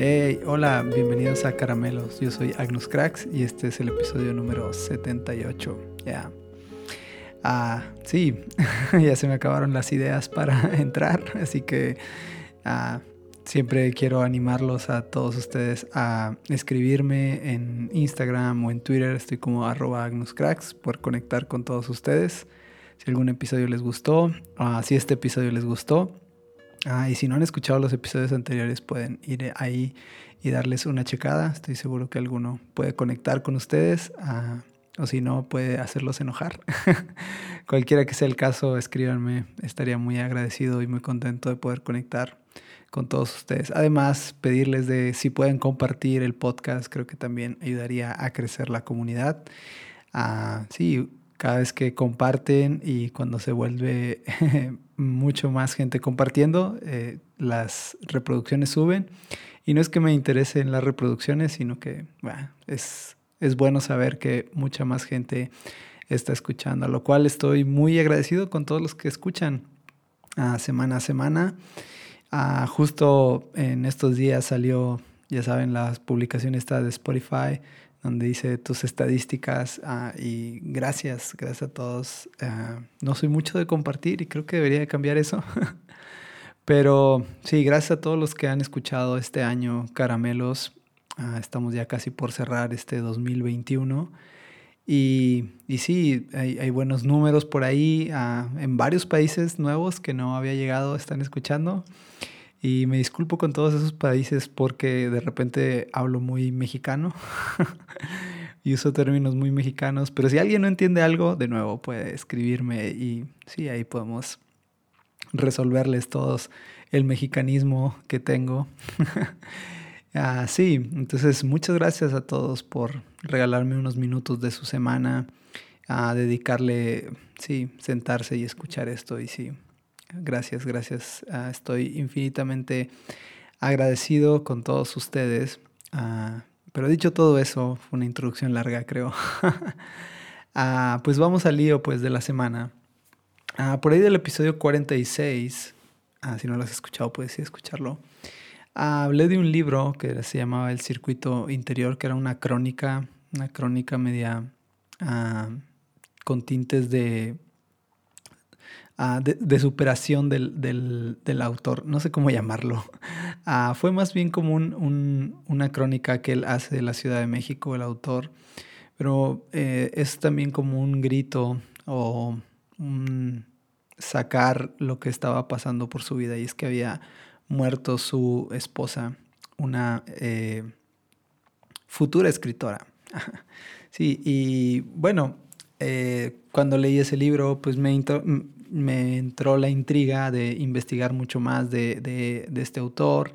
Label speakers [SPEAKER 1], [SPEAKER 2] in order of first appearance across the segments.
[SPEAKER 1] Hey, hola, bienvenidos a Caramelos. Yo soy Agnus Cracks y este es el episodio número 78. Ya. Ah, sí, ya se me acabaron las ideas para entrar, así que ah, siempre quiero animarlos a todos ustedes a escribirme en Instagram o en Twitter. Estoy como arroba agnuscracks por conectar con todos ustedes. Si algún episodio les gustó, ah, si este episodio les gustó, Ah, y si no han escuchado los episodios anteriores, pueden ir ahí y darles una checada. Estoy seguro que alguno puede conectar con ustedes. Ah, o si no, puede hacerlos enojar. Cualquiera que sea el caso, escríbanme. Estaría muy agradecido y muy contento de poder conectar con todos ustedes. Además, pedirles de si pueden compartir el podcast, creo que también ayudaría a crecer la comunidad. Ah, sí, cada vez que comparten y cuando se vuelve mucho más gente compartiendo, eh, las reproducciones suben. Y no es que me interesen las reproducciones, sino que es, es bueno saber que mucha más gente está escuchando, a lo cual estoy muy agradecido con todos los que escuchan uh, semana a semana. Uh, justo en estos días salió, ya saben, la publicación esta de Spotify donde dice tus estadísticas ah, y gracias, gracias a todos. Ah, no soy mucho de compartir y creo que debería de cambiar eso. Pero sí, gracias a todos los que han escuchado este año Caramelos. Ah, estamos ya casi por cerrar este 2021. Y, y sí, hay, hay, buenos números por ahí. en varios países nuevos que no había llegado están escuchando. Y me disculpo con todos esos países porque de repente hablo muy mexicano y uso términos muy mexicanos. Pero si alguien no entiende algo, de nuevo puede escribirme y sí, ahí podemos resolverles todos el mexicanismo que tengo. ah, sí, entonces muchas gracias a todos por regalarme unos minutos de su semana, a dedicarle, sí, sentarse y escuchar esto y sí, Gracias, gracias. Ah, estoy infinitamente agradecido con todos ustedes. Ah, pero dicho todo eso, fue una introducción larga, creo. Ah, pues vamos al lío pues, de la semana. por ahí del episodio 46, si no lo has escuchado, puedes ir a escucharlo. hablé de un libro que se llamaba El Circuito Interior, que era una crónica, una crónica media con tintes de Ah, de, superación del, autor, no sé cómo llamarlo. Ah, fue más bien como una crónica que él hace de la Ciudad de México, el autor, pero eh, es también como un grito o sacar lo que estaba pasando por su vida y es que había muerto su esposa, una eh, futura escritora. sí, y bueno, eh, cuando leí ese libro, pues me, me entró la intriga de investigar mucho más de, este autor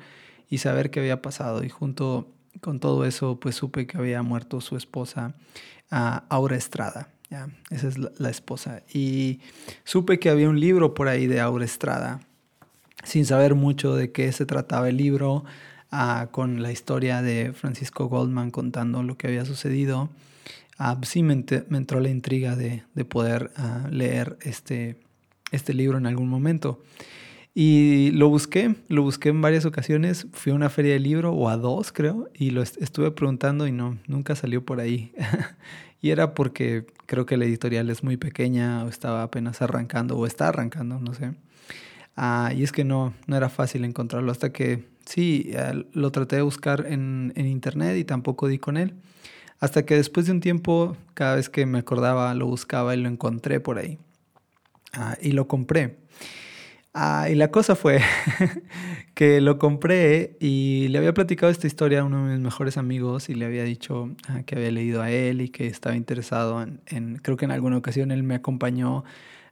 [SPEAKER 1] y saber qué había pasado. Y junto con todo eso, pues supe que había muerto su esposa, Aura Estrada. Esa es la, esposa. Y supe que había un libro por ahí de Aura Estrada, sin saber mucho de qué se trataba el libro, con la historia de Francisco Goldman contando lo que había sucedido. sí me, entró la intriga de, poder leer este, este libro en algún momento. Y lo busqué, lo busqué en varias ocasiones, fui a una feria de libro o a dos creo, y lo estuve preguntando y no, nunca salió por ahí. y era porque creo que la editorial es muy pequeña o estaba apenas arrancando o está arrancando, no sé. Ah, y es que no, no era fácil encontrarlo hasta que sí, lo traté de buscar en, en internet y tampoco di con él. Hasta que después de un tiempo, cada vez que me acordaba, lo buscaba y lo encontré por ahí. Ah, y lo compré. Ah, y la cosa fue que lo compré y le había platicado esta historia a uno de mis mejores amigos y le había dicho ah, que había leído a él y que estaba interesado en, creo que en alguna ocasión él me acompañó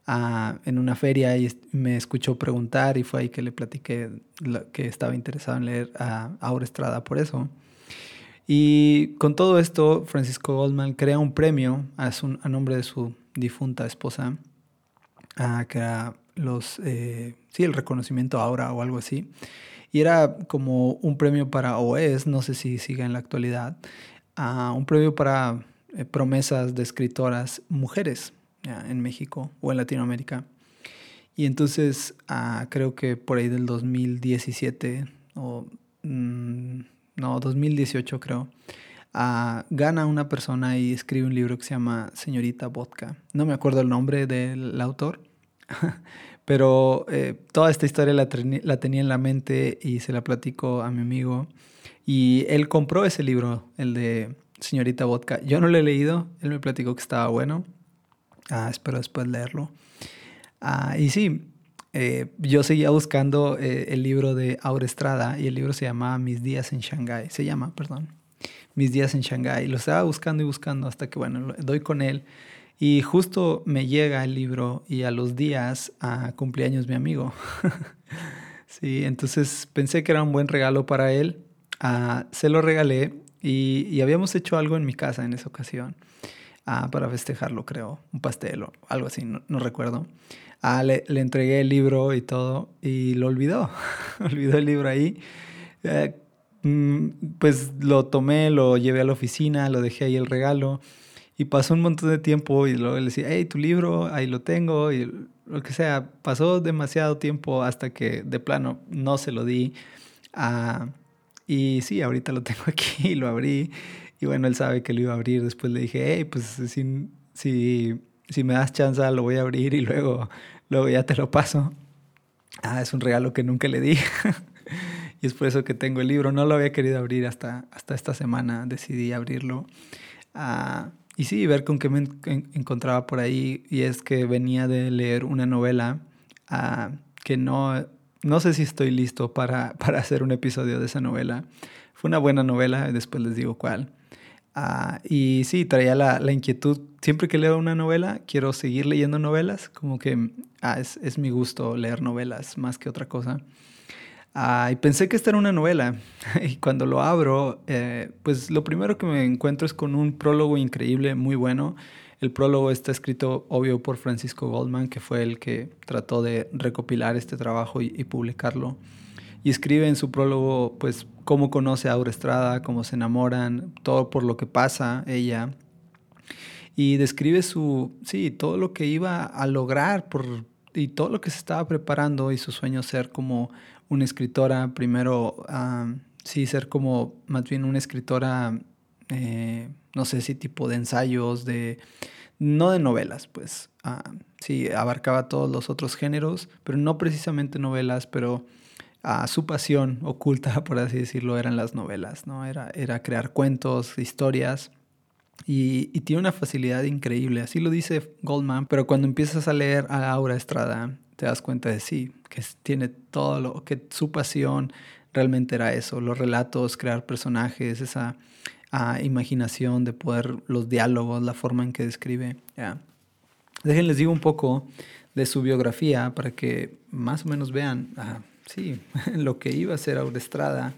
[SPEAKER 1] en una feria y me escuchó preguntar y fue ahí que le platiqué que estaba interesado en leer a Aura Estrada por eso. Y con todo esto, Francisco Goldman crea un premio a, a nombre de su difunta esposa Ah, que era los, eh, sí, el reconocimiento ahora o algo así. Y era como un premio para, o es, no sé si sigue en la actualidad, uh, un premio para eh, promesas de escritoras mujeres en México o en Latinoamérica. Y entonces uh, creo que por ahí del 2017 o mm, no, 2018 creo, uh, gana una persona y escribe un libro que se llama Señorita Vodka. No me acuerdo el nombre del autor, pero eh, toda esta historia la, la, tenía en la mente y se la platico a mi amigo. Y él compró ese libro, el de Señorita Vodka. Yo no lo he leído, él me platicó que estaba bueno. Ah, espero después leerlo. Ah, y sí, eh, yo seguía buscando eh, el libro de Aura Estrada y el libro se llamaba Mis días en Shanghái. Se llama, perdón. Mis días en Shanghái. Lo estaba buscando y buscando hasta que, bueno, doy con él. Y justo me llega el libro y a los días a cumpleaños mi amigo. sí, entonces pensé que era un buen regalo para él. Ah, se lo regalé y, habíamos hecho algo en mi casa en esa ocasión. Ah, para festejarlo, creo. Un pastel o algo así, no recuerdo. Ah, le, entregué el libro y todo y lo olvidó. olvidó el libro ahí. Mm, pues lo tomé, lo llevé a la oficina, lo dejé ahí el regalo y pasó un montón de tiempo y luego le decía, hey, tu libro, ahí lo tengo y lo que sea. Pasó demasiado tiempo hasta que de plano no se lo di. Ah, y sí, ahorita lo tengo aquí y lo abrí. Y bueno, él sabe que lo iba a abrir. Después le dije, hey, pues si, si, si me das chance, lo voy a abrir y luego luego ya te lo paso. Ah, es un regalo que nunca le di. y es por eso que tengo el libro. No lo había querido abrir hasta, hasta esta semana. Decidí abrirlo. Ah, y sí, ver con qué me encontraba por ahí. Y es que venía de leer una novela ah, que no, no sé si estoy listo para, para hacer un episodio de esa novela. Fue una buena novela, después les digo cuál. Ah, y sí, traía la, la, inquietud. Siempre que leo una novela, quiero seguir leyendo novelas. Como que es, es, mi gusto leer novelas más que otra cosa. Ah, y pensé que esta era una novela. y cuando lo abro, eh, pues lo primero que me encuentro es con un prólogo increíble, muy bueno. El prólogo está escrito, obvio, por Francisco Goldman, que fue el que trató de recopilar este trabajo y, y publicarlo y escribe en su prólogo pues cómo conoce a Aura Estrada, cómo se enamoran, todo por lo que pasa ella. Y describe su, sí, todo lo que iba a lograr por, y todo lo que se estaba preparando y su sueño ser como una escritora, primero, sí, ser como más bien una escritora, eh, no sé si tipo de ensayos, de, no de novelas, pues, sí, abarcaba todos los otros géneros, pero no precisamente novelas, pero su pasión oculta, por así decirlo, eran las novelas, ¿no? Era, era crear cuentos, historias. Y, tiene una facilidad increíble, así lo dice Goldman, pero cuando empiezas a leer a Aura Estrada, te das cuenta de sí, que tiene todo lo que su pasión realmente era eso, los relatos, crear personajes, esa ah, imaginación de poder, los diálogos, la forma en que describe. Yeah. Déjenles digo un poco de su biografía para que más o menos vean ah, sí, lo que iba a ser Aura Estrada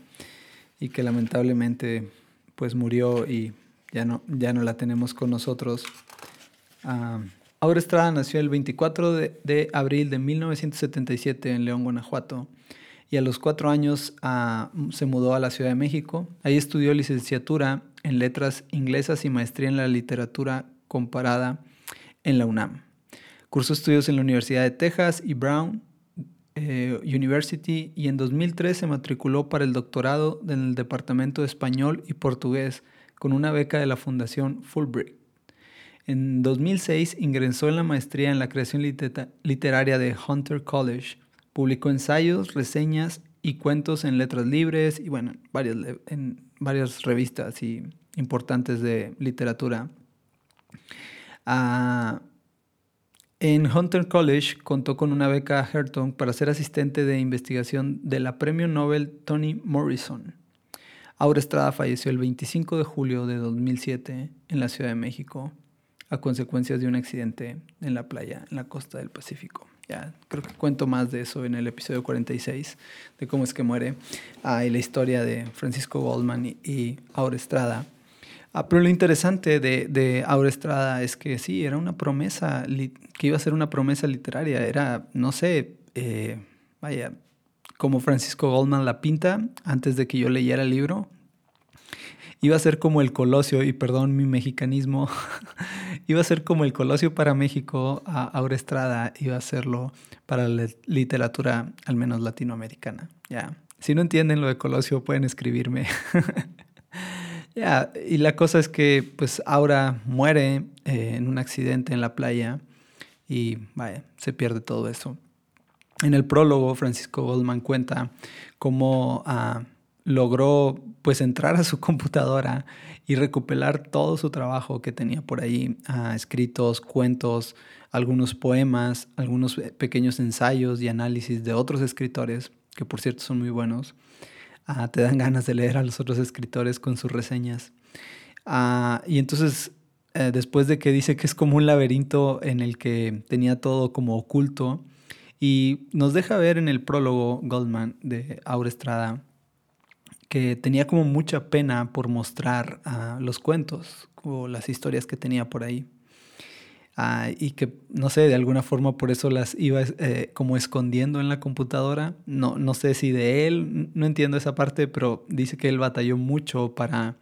[SPEAKER 1] y que lamentablemente pues murió y ya no, ya no la tenemos con nosotros. Uh, Aura Estrada nació el 24 de, abril de 1977 en León, Guanajuato y a los cuatro años ah, se mudó a la Ciudad de México. Ahí estudió licenciatura en letras inglesas y maestría en la literatura comparada en la UNAM. Cursó estudios en la Universidad de Texas y Brown eh, University y en 2003 se matriculó para el doctorado en el Departamento de Español y Portugués con una beca de la Fundación Fulbright. En 2006 ingresó en la maestría en la creación literaria de Hunter College. Publicó ensayos, reseñas y cuentos en letras libres y bueno, en varias revistas y importantes de literatura. Ah, en Hunter College contó con una beca Herton para ser asistente de investigación de la premio Nobel Toni Morrison. Aura Estrada falleció el 25 de julio de 2007 en la Ciudad de México a consecuencias de un accidente en la playa en la costa del Pacífico. Ya creo que cuento más de eso en el episodio 46 de cómo es que muere ah, y la historia de Francisco Goldman y, y Estrada. Ah, pero lo interesante de, de Estrada es que sí, era una promesa, que iba a ser una promesa literaria. Era, no sé, eh, vaya, como Francisco Goldman la pinta antes de que yo leyera el libro. Iba a ser como el Colosio, y perdón mi mexicanismo, iba a ser como el Colosio para México, a Aura Estrada iba a serlo para la literatura, al menos latinoamericana. Ya, si no entienden lo de Colosio, pueden escribirme. Ya, y la cosa es que pues Aura muere eh, en un accidente en la playa y vaya, se pierde todo eso. En el prólogo, Francisco Goldman cuenta cómo ah, logró pues entrar a su computadora y recuperar todo su trabajo que tenía por ahí, ah, escritos, cuentos, algunos poemas, algunos pequeños ensayos y análisis de otros escritores, que por cierto son muy buenos. Ah, te dan ganas de leer a los otros escritores con sus reseñas. Ah, y entonces, eh, después de que dice que es como un laberinto en el que tenía todo como oculto, y nos deja ver en el prólogo Goldman de Aura Estrada que tenía como mucha pena por mostrar ah, los cuentos o las historias que tenía por ahí. Ah, y que, no sé, de alguna forma por eso las iba eh, como escondiendo en la computadora. No, no sé si de él, no entiendo esa parte, pero dice que él batalló mucho para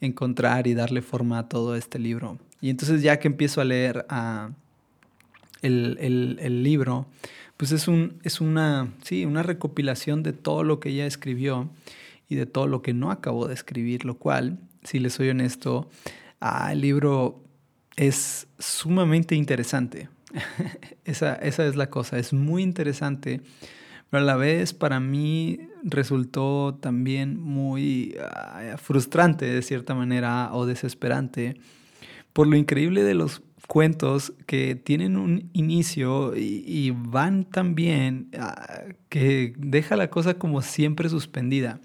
[SPEAKER 1] encontrar y darle forma a todo este libro. Y entonces ya que empiezo a leer uh, el, el, el, libro, pues es, un, es una, sí, una recopilación de todo lo que ella escribió y de todo lo que no acabó de escribir, lo cual, si les soy honesto, uh, el libro es sumamente interesante. esa, esa es la cosa, es muy interesante, pero a la vez para mí resultó también muy uh, frustrante de cierta manera o desesperante por lo increíble de los cuentos que tienen un inicio y, van tan bien uh, que deja la cosa como siempre suspendida.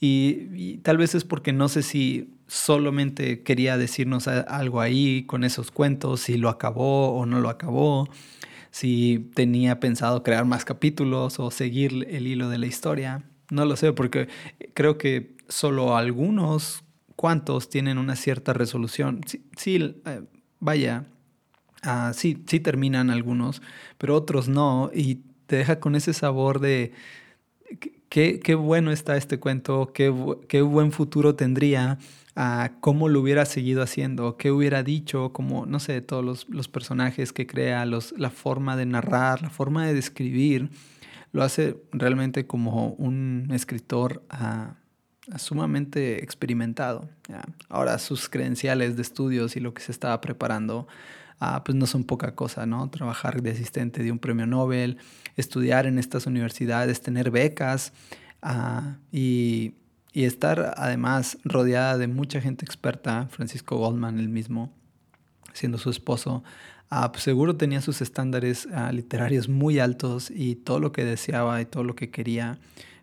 [SPEAKER 1] Y, tal vez es porque no sé si solamente quería decirnos algo ahí con esos cuentos, si lo acabó o no lo acabó, si tenía pensado crear más capítulos o seguir el hilo de la historia. No lo sé, porque creo que solo algunos cuantos tienen una cierta resolución. Sí, eh, vaya, uh, sí, sí terminan algunos, pero otros no, y te deja con ese sabor de qué, bueno está este cuento, qué, buen futuro tendría, a cómo lo hubiera seguido haciendo, qué hubiera dicho, como, no sé, todos los, personajes que crea, los, la forma de narrar, la forma de describir, lo hace realmente como un escritor ah, sumamente experimentado. Ahora sus credenciales de estudios y lo que se estaba preparando ah, pues no son poca cosa, ¿no? Trabajar de asistente de un premio Nobel, estudiar en estas universidades, tener becas ah, y, estar además rodeada de mucha gente experta, Francisco Goldman el mismo, siendo su esposo, ah, pues seguro tenía sus estándares literarios muy altos y todo lo que deseaba y todo lo que quería,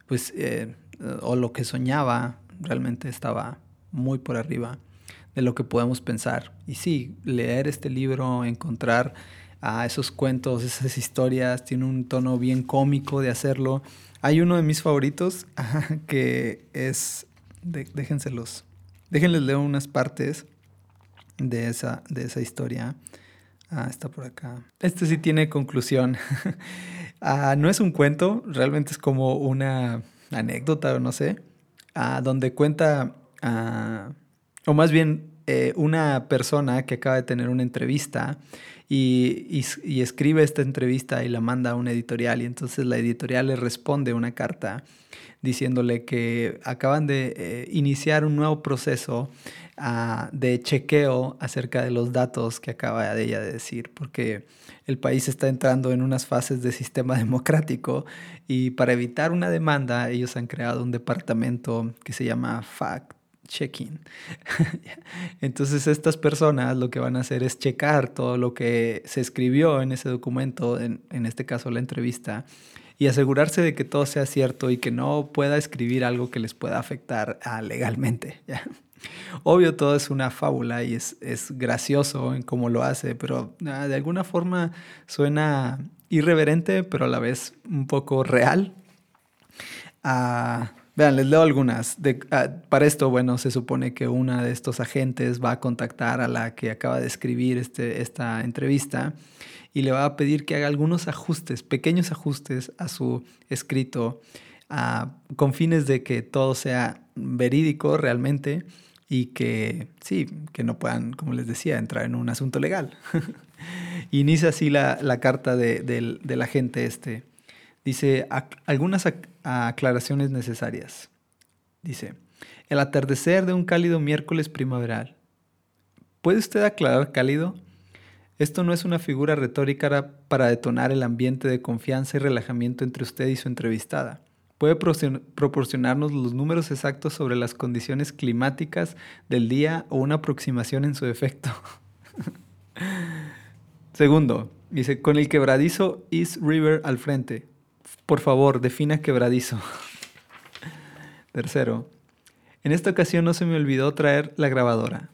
[SPEAKER 1] pues, eh, o lo que soñaba, realmente estaba muy por arriba de lo que podemos pensar. Y sí, leer este libro, encontrar a esos cuentos, esas historias, tiene un tono bien cómico de hacerlo. Hay uno de mis favoritos que es, déjenselos, déjenles leer unas partes de esa, de esa historia. Ah, está por acá. Este sí tiene conclusión. ah, no es un cuento, realmente es como una anécdota no sé, ah, donde cuenta ah, o más bien eh, una persona que acaba de tener una entrevista y, escribe esta entrevista y la manda a una editorial y entonces la editorial le responde una carta diciéndole que acaban de eh, iniciar un nuevo proceso ah, de chequeo acerca de los datos que acaba de ella de decir, porque el país está entrando en unas fases de sistema democrático y para evitar una demanda ellos han creado un departamento que se llama FACT check-in. Entonces estas personas lo que van a hacer es checar todo lo que se escribió en ese documento, en, este caso la entrevista, y asegurarse de que todo sea cierto y que no pueda escribir algo que les pueda afectar ah, legalmente. Obvio, todo es una fábula y es, gracioso en cómo lo hace, pero ah, de alguna forma suena irreverente, pero a la vez un poco real. Ah, Vean, les leo algunas. Ah, para esto, bueno, se supone que una de estos agentes va a contactar a la que acaba de escribir este, esta entrevista y le va a pedir que haga algunos ajustes, pequeños ajustes a su escrito, ah, con fines de que todo sea verídico realmente y que, sí, que no puedan, como les decía, entrar en un asunto legal. Inicia así la, carta de, del, del agente este. Dice, algunas aclaraciones necesarias. Dice, el atardecer de un cálido miércoles primaveral. ¿Puede usted aclarar cálido? Esto no es una figura retórica para detonar el ambiente de confianza y relajamiento entre usted y su entrevistada. Puede proporcionarnos los números exactos sobre las condiciones climáticas del día o una aproximación en su efecto. Segundo, dice, con el quebradizo East River al frente. Por favor, defina quebradizo. Tercero, en esta ocasión no se me olvidó traer la grabadora.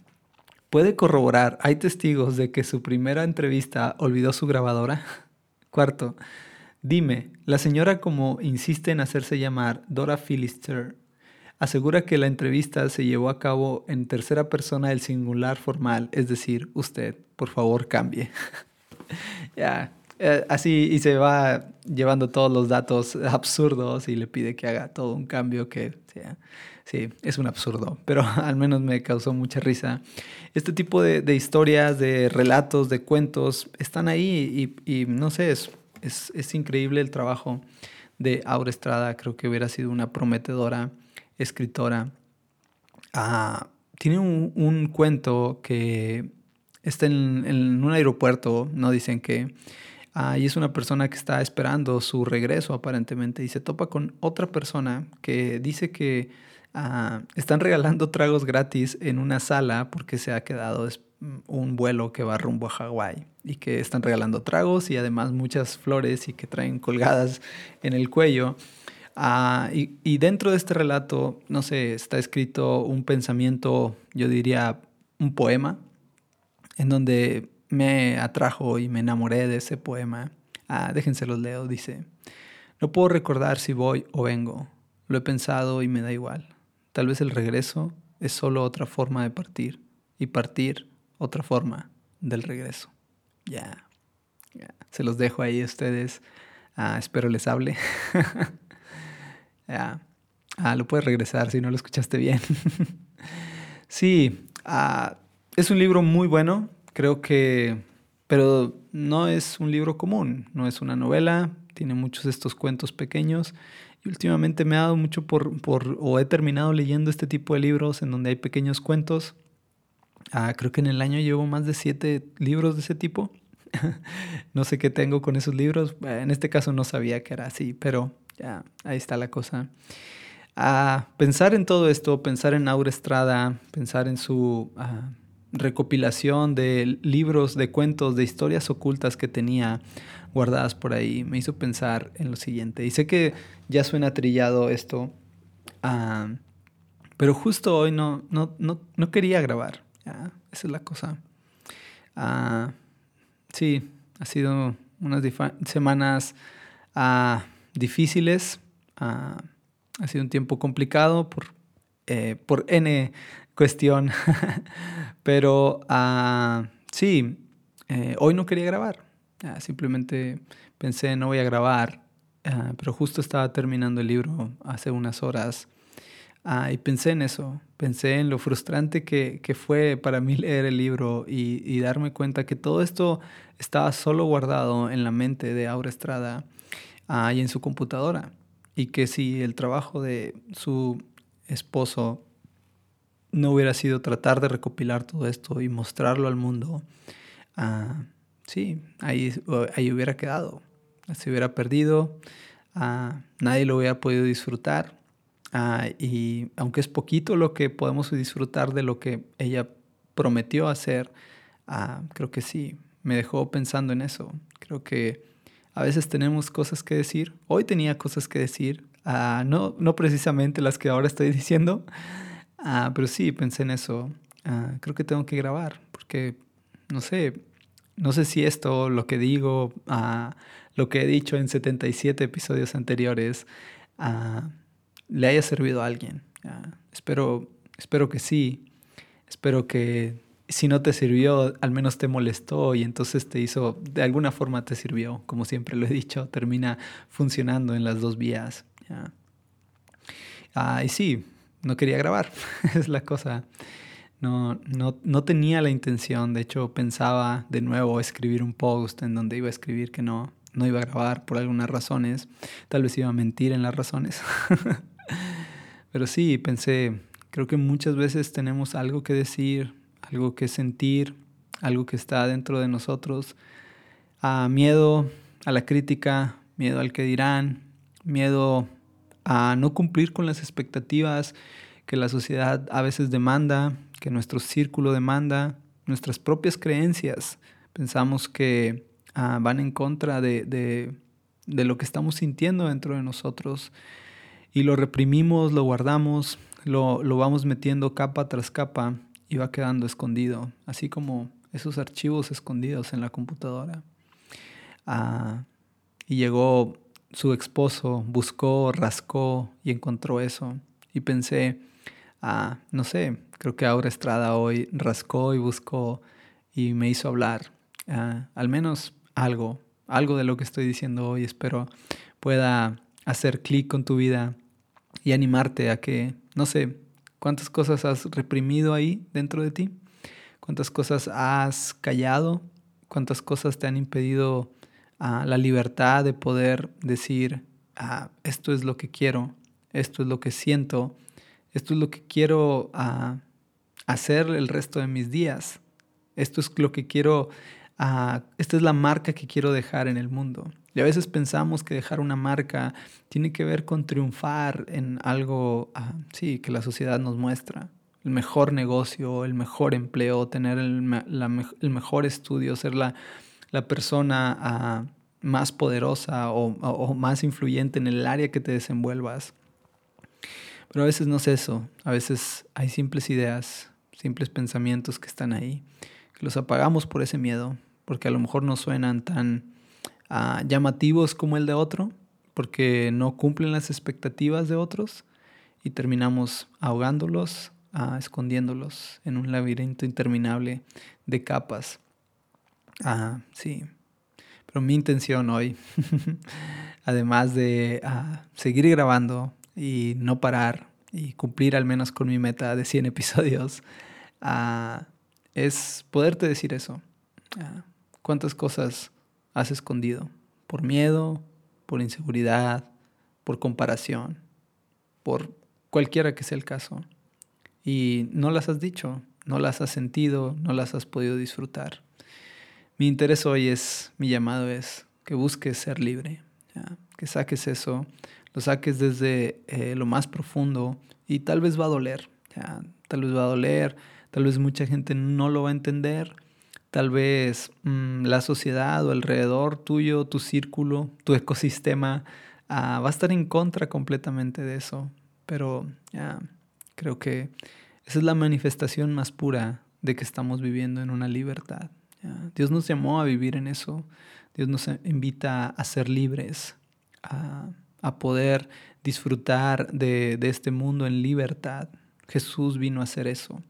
[SPEAKER 1] ¿Puede corroborar, hay testigos de que su primera entrevista olvidó su grabadora? Cuarto, dime, la señora como insiste en hacerse llamar Dora Philister, asegura que la entrevista se llevó a cabo en tercera persona del singular formal, es decir, usted, por favor, cambie. ya, eh, así y se va llevando todos los datos absurdos y le pide que haga todo un cambio que sí, es un absurdo, pero al menos me causó mucha risa. Este tipo de, historias, de relatos, de cuentos están ahí y, no sé, es, es, increíble el trabajo de Aura Estrada, creo que hubiera sido una prometedora escritora. Ah, tiene un, cuento que está en, en un aeropuerto, no dicen que Ah, y es una persona que está esperando su regreso aparentemente y se topa con otra persona que dice que ah, están regalando tragos gratis en una sala porque se ha quedado mm, un vuelo que va rumbo a Hawái y que están regalando tragos y además muchas flores y que traen colgadas en el cuello. Ah, y, y, dentro de este relato, no sé, está escrito un pensamiento, yo diría un poema, en donde me atrajo y me enamoré de ese poema. Ah, déjense los leo, dice. No puedo recordar si voy o vengo. Lo he pensado y me da igual. Tal vez el regreso es solo otra forma de partir y partir otra forma del regreso. Ya. Se los dejo ahí a ustedes. Ah, espero les hable. ya. Ah, lo puedes regresar si no lo escuchaste bien. sí, ah, es un libro muy bueno. Creo que, pero no es un libro común, no es una novela, tiene muchos de estos cuentos pequeños y últimamente me ha dado mucho por, por o he terminado leyendo este tipo de libros en donde hay pequeños cuentos. Ah, creo que en el año llevo más de siete libros de ese tipo. no sé qué tengo con esos libros. En este caso no sabía que era así, pero ya, ahí está la cosa. Ah, pensar en todo esto, pensar en Aura Estrada, pensar en su ah, recopilación de libros, de cuentos, de historias ocultas que tenía guardadas por ahí, me hizo pensar en lo siguiente. Y sé que ya suena trillado esto, ah, pero justo hoy no, no, no, quería grabar. Esa es la cosa. Ah, sí, ha sido unas semanas ah, difíciles. ha sido un tiempo complicado por, eh, por N cuestión. Pero uh, sí, eh, hoy no quería grabar. simplemente pensé, no voy a grabar. Ah, pero justo estaba terminando el libro hace unas horas. Ah, y pensé en eso. Pensé en lo frustrante que, que fue para mí leer el libro y, y, darme cuenta que todo esto estaba solo guardado en la mente de Aura Estrada y en su computadora. Y que si el trabajo de su esposo no hubiera sido tratar de recopilar todo esto y mostrarlo al mundo, ah, sí, ahí, ahí hubiera quedado, se hubiera perdido, ah, nadie lo hubiera podido disfrutar. Ah, y aunque es poquito lo que podemos disfrutar de lo que ella prometió hacer, creo que sí, me dejó pensando en eso. Creo que a veces tenemos cosas que decir. Hoy tenía cosas que decir, no, no precisamente las que ahora estoy diciendo, Ah, pero sí, pensé en eso. Ah, creo que tengo que grabar, porque no sé, no sé si esto, lo que digo, ah, lo que he dicho en 77 episodios anteriores, ah, le haya servido a alguien. espero, espero que sí. Espero que si no te sirvió, al menos te molestó y entonces te hizo, de alguna forma te sirvió. Como siempre lo he dicho, termina funcionando en las dos vías. y sí, no quería grabar, es la cosa. No, no, no, tenía la intención, de hecho pensaba de nuevo escribir un post en donde iba a escribir que no, no iba a grabar por algunas razones. Tal vez iba a mentir en las razones. Pero sí, pensé, creo que muchas veces tenemos algo que decir, algo que sentir, algo que está dentro de nosotros. A miedo a la crítica, miedo al que dirán, miedo a no cumplir con las expectativas que la sociedad a veces demanda, que nuestro círculo demanda, nuestras propias creencias. Pensamos que ah, van en contra de, de, lo que estamos sintiendo dentro de nosotros y lo reprimimos, lo guardamos, lo, lo vamos metiendo capa tras capa y va quedando escondido, así como esos archivos escondidos en la computadora. Ah, y llegó su esposo, buscó, rascó y encontró eso. Y pensé, ah, no sé, creo que Aura Estrada hoy rascó y buscó y me hizo hablar. Ah, al menos algo, algo de lo que estoy diciendo hoy. Espero pueda hacer clic con tu vida y animarte a que, no sé, cuántas cosas has reprimido ahí dentro de ti, cuántas cosas has callado, cuántas cosas te han impedido ah, la libertad de poder decir, ah, esto es lo que quiero, esto es lo que siento, esto es lo que quiero ah, hacer el resto de mis días. Esto es lo que quiero, esta es la marca que quiero dejar en el mundo. Y a veces pensamos que dejar una marca tiene que ver con triunfar en algo, sí, que la sociedad nos muestra. El mejor negocio, el mejor empleo, tener el, la, el mejor estudio, ser la, la persona uh, más poderosa o, o más influyente en el área que te desenvuelvas. Pero a veces no es eso, a veces hay simples ideas, simples pensamientos que están ahí, que los apagamos por ese miedo, porque a lo mejor no suenan tan ah, llamativos como el de otro, porque no cumplen las expectativas de otros y terminamos ahogándolos, ah, escondiéndolos en un laberinto interminable de capas. Ah, sí, pero mi intención hoy, además de seguir grabando, y no parar y cumplir al menos con mi meta de 100 episodios, uh, es poderte decir eso. Uh, ¿Cuántas cosas has escondido? Por miedo, por inseguridad, por comparación, por cualquiera que sea el caso. Y no las has dicho, no las has sentido, no las has podido disfrutar. Mi interés hoy es, mi llamado es que busques ser libre, que saques eso lo saques desde eh, lo más profundo y tal vez va a doler, tal vez va a doler, tal vez mucha gente no lo va a entender, tal vez mm, la sociedad o alrededor tuyo, tu círculo, tu ecosistema ah, va a estar en contra completamente de eso, pero creo que esa es la manifestación más pura de que estamos viviendo en una libertad. Dios nos llamó a vivir en eso. Dios nos invita a ser libres, a poder disfrutar de, este mundo en libertad. Jesús vino a hacer eso.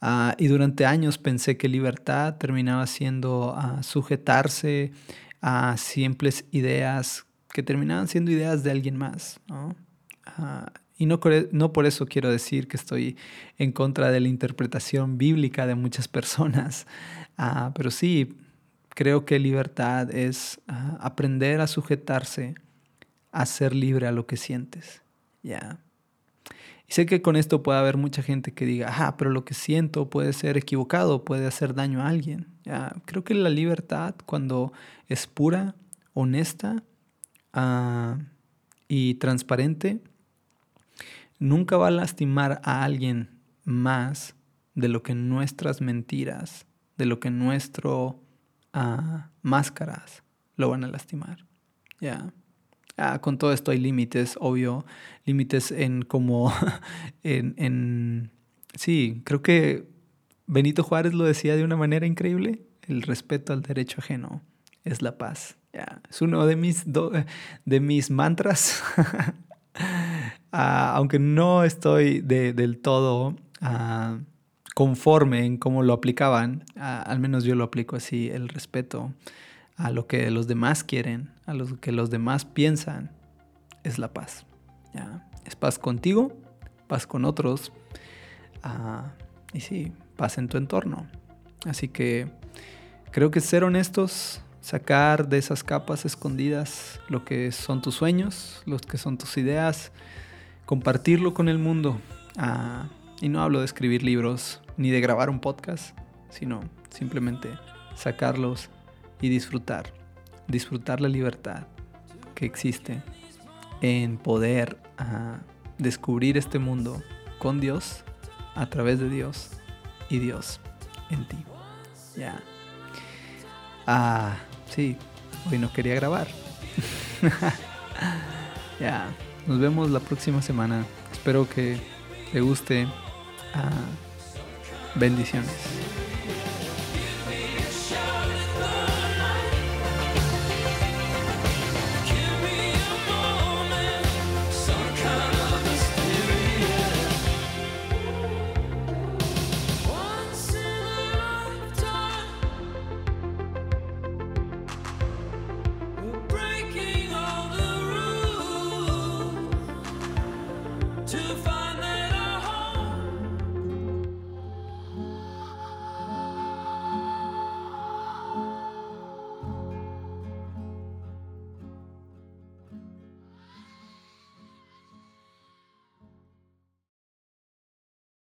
[SPEAKER 1] Ah, y durante años pensé que libertad terminaba siendo ah, sujetarse a simples ideas que terminaban siendo ideas de alguien más. Ah, y no, por eso quiero decir que estoy en contra de la interpretación bíblica de muchas personas, pero sí creo que libertad es aprender a sujetarse a ser libre a lo que sientes. Ya. Y sé que con esto puede haber mucha gente que diga, ah, pero lo que siento puede ser equivocado, puede hacer daño a alguien. Creo que la libertad, cuando es pura, honesta ah, y transparente, nunca va a lastimar a alguien más de lo que nuestras mentiras, de lo que nuestro ah, máscaras lo van a lastimar. Ya. Ah, con todo esto hay límites, obvio, límites en como, en, en, sí, creo que Benito Juárez lo decía de una manera increíble, el respeto al derecho ajeno es la paz. es uno de mis, de mis mantras, ah, aunque no estoy del todo conforme en cómo lo aplicaban, al menos yo lo aplico así, el respeto a lo que los demás quieren, a lo que los demás piensan, es la paz. ¿ya? Es paz contigo, paz con otros, ah, y sí, paz en tu entorno. Así que creo que ser honestos, sacar de esas capas escondidas lo que son tus sueños, los que son tus ideas, compartirlo con el mundo. Ah, y no hablo de escribir libros ni de grabar un podcast, sino simplemente sacarlos y disfrutar. Disfrutar la libertad que existe en poder ah, descubrir este mundo con Dios, a través de Dios y Dios en ti. Ya. Ah, sí, hoy no quería grabar. ya, nos vemos la próxima semana. Espero que te guste. Ah, bendiciones.